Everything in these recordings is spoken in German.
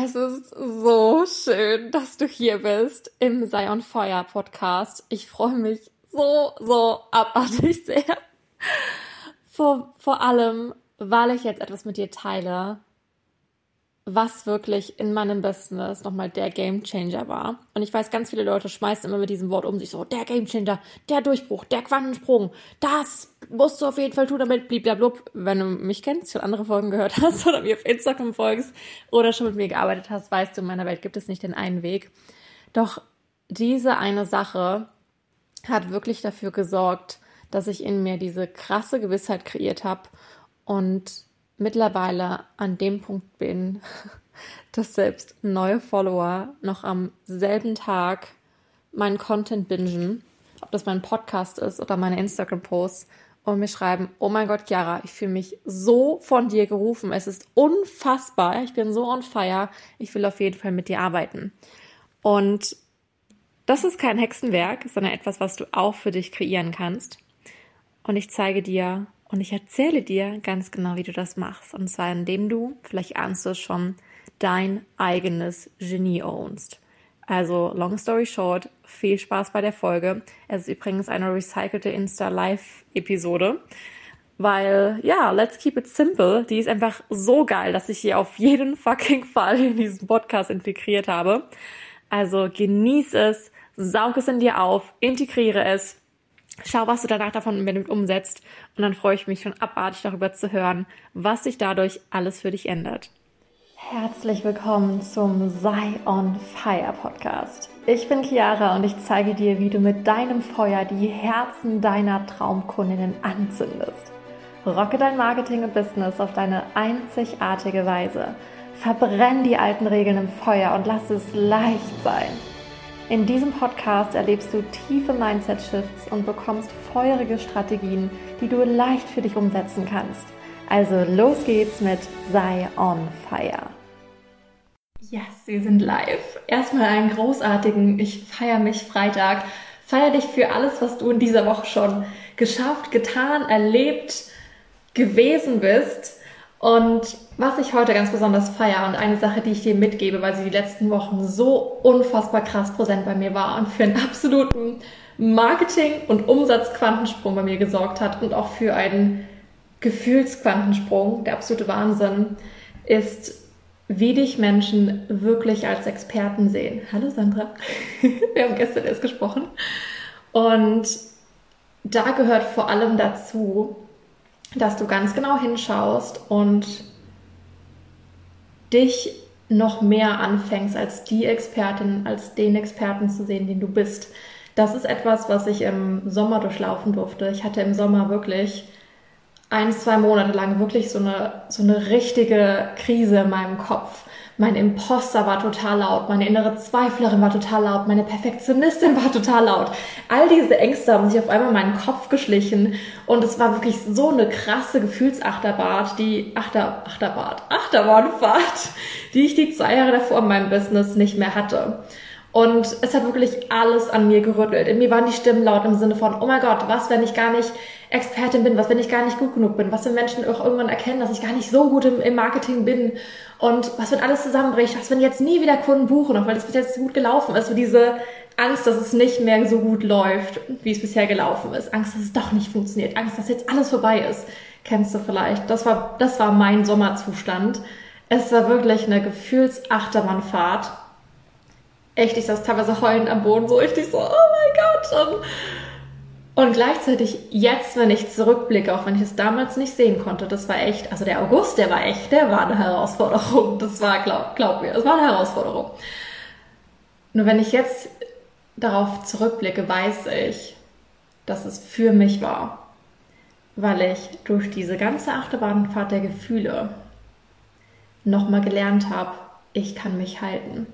Es ist so schön, dass du hier bist im Sei on Fire Podcast. Ich freue mich so, so abartig sehr. Vor, vor allem, weil ich jetzt etwas mit dir teile, was wirklich in meinem Business nochmal der Game Changer war. Und ich weiß, ganz viele Leute schmeißen immer mit diesem Wort um sich so, der Game Changer, der Durchbruch, der Quantensprung, das musst du auf jeden Fall tun, damit blablabla. Wenn du mich kennst, schon andere Folgen gehört hast oder mir auf Instagram folgst oder schon mit mir gearbeitet hast, weißt du, in meiner Welt gibt es nicht den einen Weg. Doch diese eine Sache hat wirklich dafür gesorgt, dass ich in mir diese krasse Gewissheit kreiert habe und mittlerweile an dem Punkt bin, dass selbst neue Follower noch am selben Tag meinen Content bingen, ob das mein Podcast ist oder meine Instagram-Posts, und mir schreiben, oh mein Gott, Chiara, ich fühle mich so von dir gerufen. Es ist unfassbar. Ich bin so on fire. Ich will auf jeden Fall mit dir arbeiten. Und das ist kein Hexenwerk, sondern etwas, was du auch für dich kreieren kannst. Und ich zeige dir, und ich erzähle dir ganz genau, wie du das machst. Und zwar indem du, vielleicht ahnst du es schon, dein eigenes Genie ownst. Also, long story short, viel Spaß bei der Folge. Es ist übrigens eine recycelte Insta-Live-Episode. Weil, ja, let's keep it simple. Die ist einfach so geil, dass ich sie auf jeden fucking Fall in diesen Podcast integriert habe. Also genieß es, saug es in dir auf, integriere es Schau, was du danach davon unbedingt umsetzt und dann freue ich mich schon abartig darüber zu hören, was sich dadurch alles für dich ändert. Herzlich willkommen zum Sei on Fire Podcast. Ich bin Chiara und ich zeige dir, wie du mit deinem Feuer die Herzen deiner Traumkundinnen anzündest. Rocke dein Marketing und Business auf deine einzigartige Weise. Verbrenn die alten Regeln im Feuer und lass es leicht sein. In diesem Podcast erlebst du tiefe Mindset-Shifts und bekommst feurige Strategien, die du leicht für dich umsetzen kannst. Also los geht's mit Sei on Fire. Yes, wir sind live. Erstmal einen großartigen Ich feiere mich Freitag. Feier dich für alles, was du in dieser Woche schon geschafft, getan, erlebt, gewesen bist. Und was ich heute ganz besonders feiere und eine Sache, die ich dir mitgebe, weil sie die letzten Wochen so unfassbar krass präsent bei mir war und für einen absoluten Marketing- und Umsatzquantensprung bei mir gesorgt hat und auch für einen Gefühlsquantensprung, der absolute Wahnsinn, ist, wie dich Menschen wirklich als Experten sehen. Hallo Sandra, wir haben gestern erst gesprochen. Und da gehört vor allem dazu, dass du ganz genau hinschaust und dich noch mehr anfängst, als die Expertin, als den Experten zu sehen, den du bist. Das ist etwas, was ich im Sommer durchlaufen durfte. Ich hatte im Sommer wirklich ein, zwei Monate lang wirklich so eine, so eine richtige Krise in meinem Kopf mein Imposter war total laut, meine innere Zweiflerin war total laut, meine Perfektionistin war total laut. All diese Ängste haben sich auf einmal in meinen Kopf geschlichen und es war wirklich so eine krasse Gefühlsachterbahn, die Achter, Achterbahn, Achterbahnfahrt, die ich die zwei Jahre davor in meinem Business nicht mehr hatte. Und es hat wirklich alles an mir gerüttelt. In mir waren die Stimmen laut im Sinne von, oh mein Gott, was, wenn ich gar nicht Expertin bin, was, wenn ich gar nicht gut genug bin, was, wenn Menschen auch irgendwann erkennen, dass ich gar nicht so gut im, im Marketing bin und was, wenn alles zusammenbricht, was, wenn jetzt nie wieder Kunden buchen, auch weil es bis jetzt gut gelaufen ist, so diese Angst, dass es nicht mehr so gut läuft, wie es bisher gelaufen ist, Angst, dass es doch nicht funktioniert, Angst, dass jetzt alles vorbei ist, kennst du vielleicht. Das war, das war mein Sommerzustand. Es war wirklich eine Gefühlsachtermannfahrt. Echt, ich saß teilweise heulend am Boden, so richtig so, oh mein Gott. Und und gleichzeitig jetzt, wenn ich zurückblicke, auch wenn ich es damals nicht sehen konnte, das war echt, also der August, der war echt, der war eine Herausforderung. Das war, glaub, glaub mir, das war eine Herausforderung. Nur wenn ich jetzt darauf zurückblicke, weiß ich, dass es für mich war, weil ich durch diese ganze Achterbahnfahrt der Gefühle nochmal gelernt habe, ich kann mich halten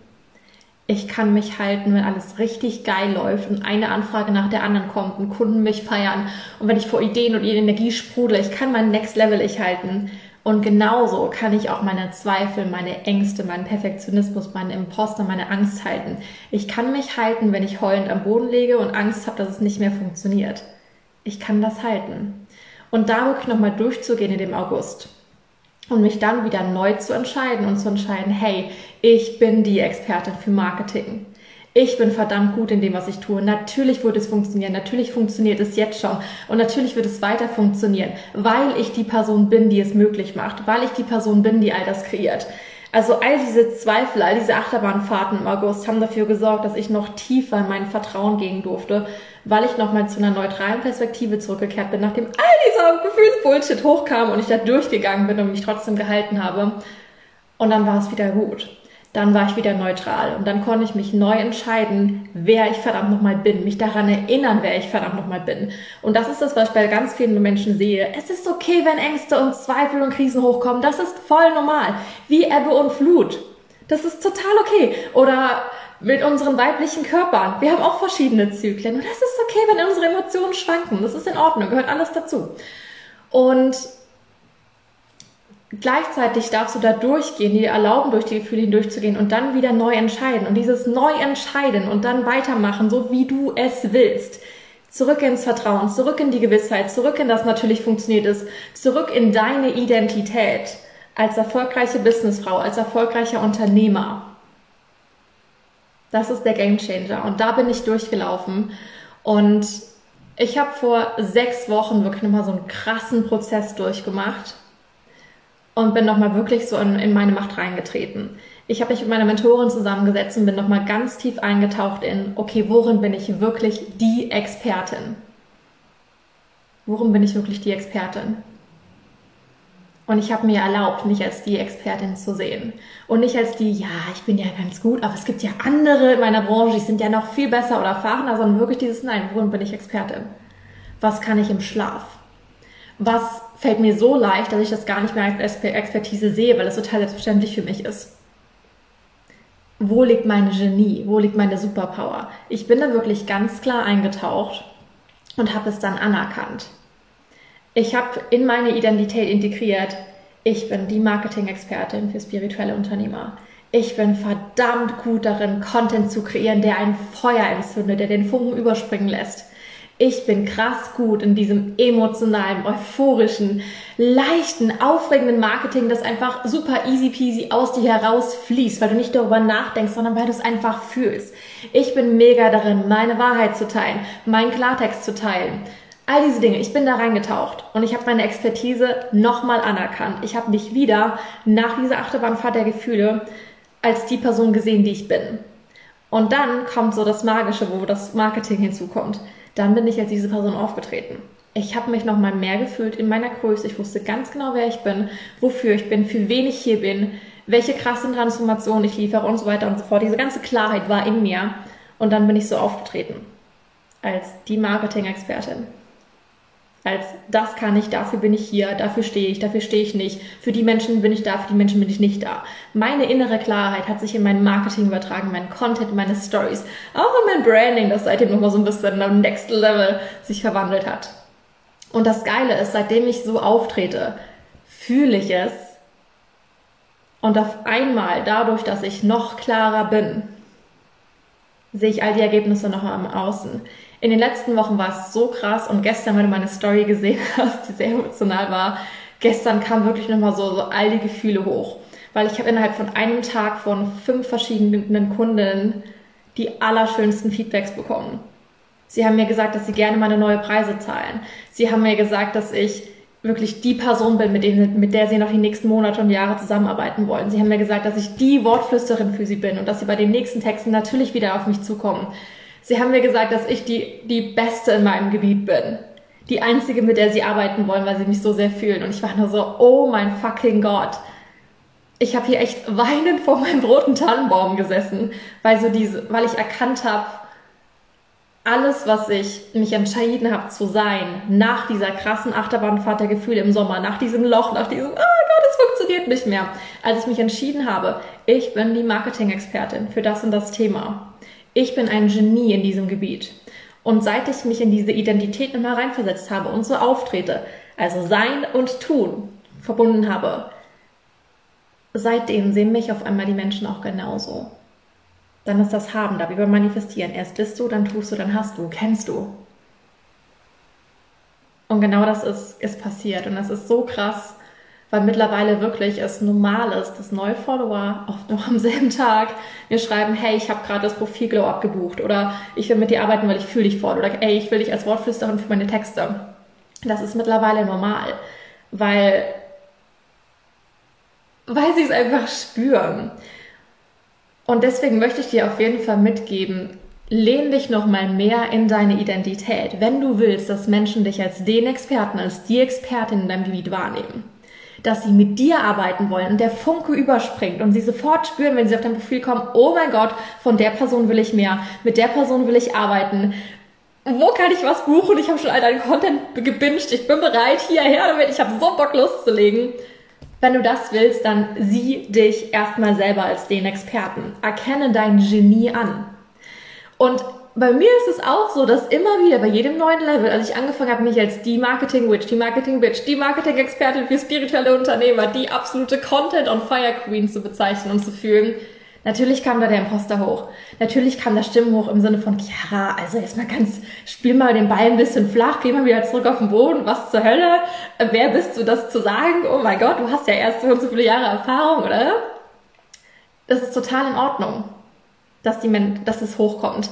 ich kann mich halten, wenn alles richtig geil läuft und eine Anfrage nach der anderen kommt und Kunden mich feiern und wenn ich vor Ideen und Energie sprudle, ich kann mein Next Level ich halten. Und genauso kann ich auch meine Zweifel, meine Ängste, meinen Perfektionismus, meinen Imposter, meine Angst halten. Ich kann mich halten, wenn ich heulend am Boden lege und Angst habe, dass es nicht mehr funktioniert. Ich kann das halten. Und da wirklich nochmal durchzugehen in dem August und mich dann wieder neu zu entscheiden und zu entscheiden, hey, ich bin die Expertin für Marketing. Ich bin verdammt gut in dem, was ich tue. Natürlich wird es funktionieren. Natürlich funktioniert es jetzt schon. Und natürlich wird es weiter funktionieren, weil ich die Person bin, die es möglich macht, weil ich die Person bin, die all das kreiert. Also all diese Zweifel, all diese Achterbahnfahrten im August haben dafür gesorgt, dass ich noch tiefer in mein Vertrauen gehen durfte, weil ich nochmal zu einer neutralen Perspektive zurückgekehrt bin, nachdem all dieser Gefühlsbullshit hochkam und ich da durchgegangen bin und mich trotzdem gehalten habe. Und dann war es wieder gut dann war ich wieder neutral und dann konnte ich mich neu entscheiden, wer ich verdammt nochmal bin, mich daran erinnern, wer ich verdammt nochmal bin. Und das ist das, was ich bei ganz vielen Menschen sehe. Es ist okay, wenn Ängste und Zweifel und Krisen hochkommen. Das ist voll normal. Wie Ebbe und Flut. Das ist total okay. Oder mit unseren weiblichen Körpern. Wir haben auch verschiedene Zyklen. Und das ist okay, wenn unsere Emotionen schwanken. Das ist in Ordnung, gehört alles dazu. Und gleichzeitig darfst du da durchgehen, dir erlauben, durch die Gefühle hindurchzugehen und dann wieder neu entscheiden. Und dieses neu entscheiden und dann weitermachen, so wie du es willst. Zurück ins Vertrauen, zurück in die Gewissheit, zurück in das natürlich funktioniert ist, zurück in deine Identität als erfolgreiche Businessfrau, als erfolgreicher Unternehmer. Das ist der Gamechanger. Und da bin ich durchgelaufen. Und ich habe vor sechs Wochen wirklich nochmal so einen krassen Prozess durchgemacht und bin nochmal wirklich so in, in meine Macht reingetreten. Ich habe mich mit meiner Mentorin zusammengesetzt und bin nochmal ganz tief eingetaucht in, okay, worin bin ich wirklich die Expertin? Worin bin ich wirklich die Expertin? Und ich habe mir erlaubt, mich als die Expertin zu sehen. Und nicht als die, ja, ich bin ja ganz gut, aber es gibt ja andere in meiner Branche, die sind ja noch viel besser oder erfahrener, sondern wirklich dieses, nein, worin bin ich Expertin? Was kann ich im Schlaf? Was fällt mir so leicht, dass ich das gar nicht mehr als Expertise sehe, weil es total selbstverständlich für mich ist. Wo liegt meine Genie? Wo liegt meine Superpower? Ich bin da wirklich ganz klar eingetaucht und habe es dann anerkannt. Ich habe in meine Identität integriert, ich bin die Marketing-Expertin für spirituelle Unternehmer. Ich bin verdammt gut darin, Content zu kreieren, der ein Feuer entzündet, der den Funken überspringen lässt ich bin krass gut in diesem emotionalen, euphorischen, leichten, aufregenden Marketing, das einfach super easy peasy aus dir herausfließt, weil du nicht darüber nachdenkst, sondern weil du es einfach fühlst. Ich bin mega darin, meine Wahrheit zu teilen, meinen Klartext zu teilen. All diese Dinge, ich bin da reingetaucht und ich habe meine Expertise nochmal anerkannt. Ich habe mich wieder nach dieser Achterbahnfahrt der Gefühle als die Person gesehen, die ich bin. Und dann kommt so das Magische, wo das Marketing hinzukommt dann bin ich als diese Person aufgetreten. Ich habe mich nochmal mehr gefühlt in meiner Größe. Ich wusste ganz genau, wer ich bin, wofür ich bin, für wen ich hier bin, welche krassen Transformationen ich liefere und so weiter und so fort. Diese ganze Klarheit war in mir. Und dann bin ich so aufgetreten. Als die Marketing-Expertin als das kann ich, dafür bin ich hier, dafür stehe ich, dafür stehe ich nicht. Für die Menschen bin ich da, für die Menschen bin ich nicht da. Meine innere Klarheit hat sich in mein Marketing übertragen, mein Content, meine Stories, auch in mein Branding, das seitdem nochmal so ein bisschen am Next Level sich verwandelt hat. Und das Geile ist, seitdem ich so auftrete, fühle ich es. Und auf einmal, dadurch, dass ich noch klarer bin, sehe ich all die Ergebnisse nochmal im Außen. In den letzten Wochen war es so krass und gestern, wenn du meine Story gesehen hast, die sehr emotional war, gestern kam wirklich nochmal so, so all die Gefühle hoch. Weil ich habe innerhalb von einem Tag von fünf verschiedenen Kunden die allerschönsten Feedbacks bekommen. Sie haben mir gesagt, dass sie gerne meine neue Preise zahlen. Sie haben mir gesagt, dass ich wirklich die Person bin, mit, denen, mit der sie noch die nächsten Monate und Jahre zusammenarbeiten wollen. Sie haben mir gesagt, dass ich die Wortflüsterin für sie bin und dass sie bei den nächsten Texten natürlich wieder auf mich zukommen. Sie haben mir gesagt, dass ich die, die Beste in meinem Gebiet bin. Die einzige, mit der sie arbeiten wollen, weil sie mich so sehr fühlen. Und ich war nur so, oh mein fucking Gott. Ich habe hier echt weinend vor meinem roten Tannenbaum gesessen, weil so diese, weil ich erkannt habe, alles, was ich mich entschieden habe zu sein, nach dieser krassen Achterbahnfahrt der Gefühle im Sommer, nach diesem Loch, nach diesem, oh Gott, es funktioniert nicht mehr, als ich mich entschieden habe, ich bin die Marketing-Expertin für das und das Thema ich bin ein Genie in diesem Gebiet. Und seit ich mich in diese Identität nochmal reinversetzt habe und so auftrete, also sein und tun verbunden habe, seitdem sehen mich auf einmal die Menschen auch genauso. Dann ist das Haben da, wie beim Manifestieren. Erst bist du, dann tust du, dann hast du, kennst du. Und genau das ist, ist passiert. Und das ist so krass, weil mittlerweile wirklich es normal ist, dass neue Follower oft noch am selben Tag mir schreiben, hey, ich habe gerade das Profil Glow abgebucht oder ich will mit dir arbeiten, weil ich fühle dich voll oder ey, ich will dich als Wortflüsterin für meine Texte. Das ist mittlerweile normal, weil weil sie es einfach spüren. Und deswegen möchte ich dir auf jeden Fall mitgeben, lehn dich noch mal mehr in deine Identität, wenn du willst, dass Menschen dich als den Experten, als die Expertin in deinem Gebiet wahrnehmen. Dass sie mit dir arbeiten wollen und der Funke überspringt und sie sofort spüren, wenn sie auf dein Profil kommen, oh mein Gott, von der Person will ich mehr, mit der Person will ich arbeiten. Wo kann ich was buchen? Ich habe schon all deinen Content gebinged, ich bin bereit, hierher damit, ich habe so Bock loszulegen wenn du das willst, dann sieh dich erstmal selber als den Experten. Erkenne dein Genie an. Und bei mir ist es auch so, dass immer wieder bei jedem neuen Level, als ich angefangen habe, mich als die Marketing-Witch, die Marketing-Bitch, die Marketing-Expertin für spirituelle Unternehmer, die absolute Content-on-Fire-Queen zu bezeichnen und zu fühlen, Natürlich kam da der Imposter hoch. Natürlich kam da Stimmen hoch im Sinne von, Chiara, also jetzt mal ganz, spiel mal den Ball ein bisschen flach, geh mal wieder zurück auf den Boden, was zur Hölle? Wer bist du, das zu sagen? Oh mein Gott, du hast ja erst so und so viele Jahre Erfahrung, oder? Das ist total in Ordnung, dass die Men dass es hochkommt.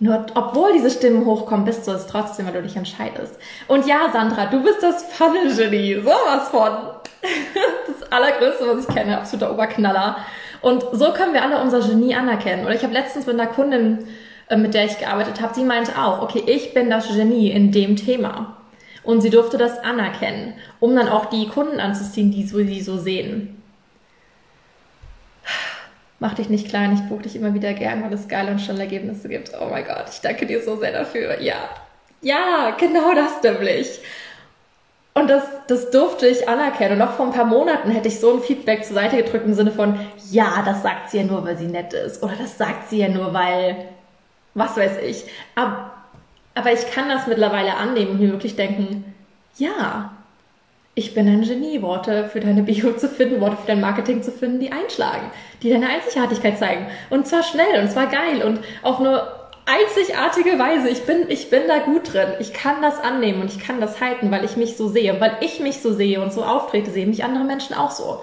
Nur, obwohl diese Stimmen hochkommen, bist du es trotzdem, weil du dich entscheidest. Und ja, Sandra, du bist das Funnel-Genie. Sowas von. Das allergrößte, was ich kenne. Absoluter Oberknaller. Und so können wir alle unser Genie anerkennen. Oder ich habe letztens mit einer Kundin, äh, mit der ich gearbeitet habe, sie meinte auch, okay, ich bin das Genie in dem Thema. Und sie durfte das anerkennen, um dann auch die Kunden anzuziehen, die sie so sehen. Mach dich nicht klein, ich buche dich immer wieder gern, weil es geile und schnelle Ergebnisse gibt. Oh mein Gott, ich danke dir so sehr dafür. Ja, ja, genau das nämlich. Und das, das durfte ich anerkennen. Und noch vor ein paar Monaten hätte ich so ein Feedback zur Seite gedrückt im Sinne von, ja, das sagt sie ja nur, weil sie nett ist. Oder das sagt sie ja nur, weil, was weiß ich. Aber, aber ich kann das mittlerweile annehmen und mir wirklich denken, ja, ich bin ein Genie, Worte für deine Bio zu finden, Worte für dein Marketing zu finden, die einschlagen, die deine Einzigartigkeit zeigen. Und zwar schnell und zwar geil und auf eine einzigartige Weise. Ich bin, ich bin da gut drin. Ich kann das annehmen und ich kann das halten, weil ich mich so sehe. Weil ich mich so sehe und so auftrete, sehen mich andere Menschen auch so.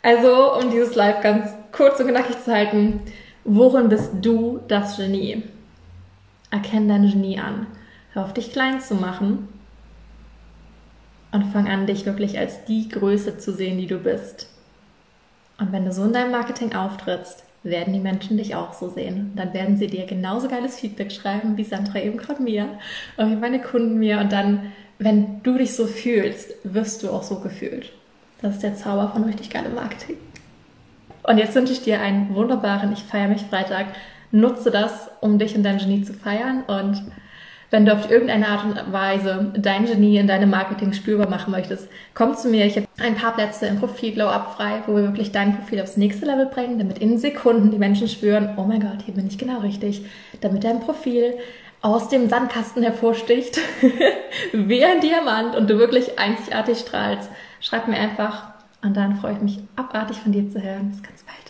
Also, um dieses Live ganz kurz und knackig zu halten, worin bist du das Genie? Erkenn dein Genie an. Hör auf dich klein zu machen und fang an, dich wirklich als die Größe zu sehen, die du bist. Und wenn du so in deinem Marketing auftrittst, werden die Menschen dich auch so sehen. Dann werden sie dir genauso geiles Feedback schreiben, wie Sandra eben gerade mir und wie meine Kunden mir. Und dann, wenn du dich so fühlst, wirst du auch so gefühlt. Das ist der Zauber von richtig geilem Marketing. Und jetzt wünsche ich dir einen wunderbaren Ich feiere mich Freitag. Nutze das, um dich und dein Genie zu feiern und wenn du auf irgendeine Art und Weise dein Genie in deinem Marketing spürbar machen möchtest, komm zu mir. Ich habe ein paar Plätze im Profil Glow Up frei, wo wir wirklich dein Profil aufs nächste Level bringen, damit in Sekunden die Menschen spüren, oh mein Gott, hier bin ich genau richtig, damit dein Profil aus dem Sandkasten hervorsticht, wie ein Diamant und du wirklich einzigartig strahlst. Schreib mir einfach und dann freue ich mich abartig von dir zu hören. Bis ganz bald.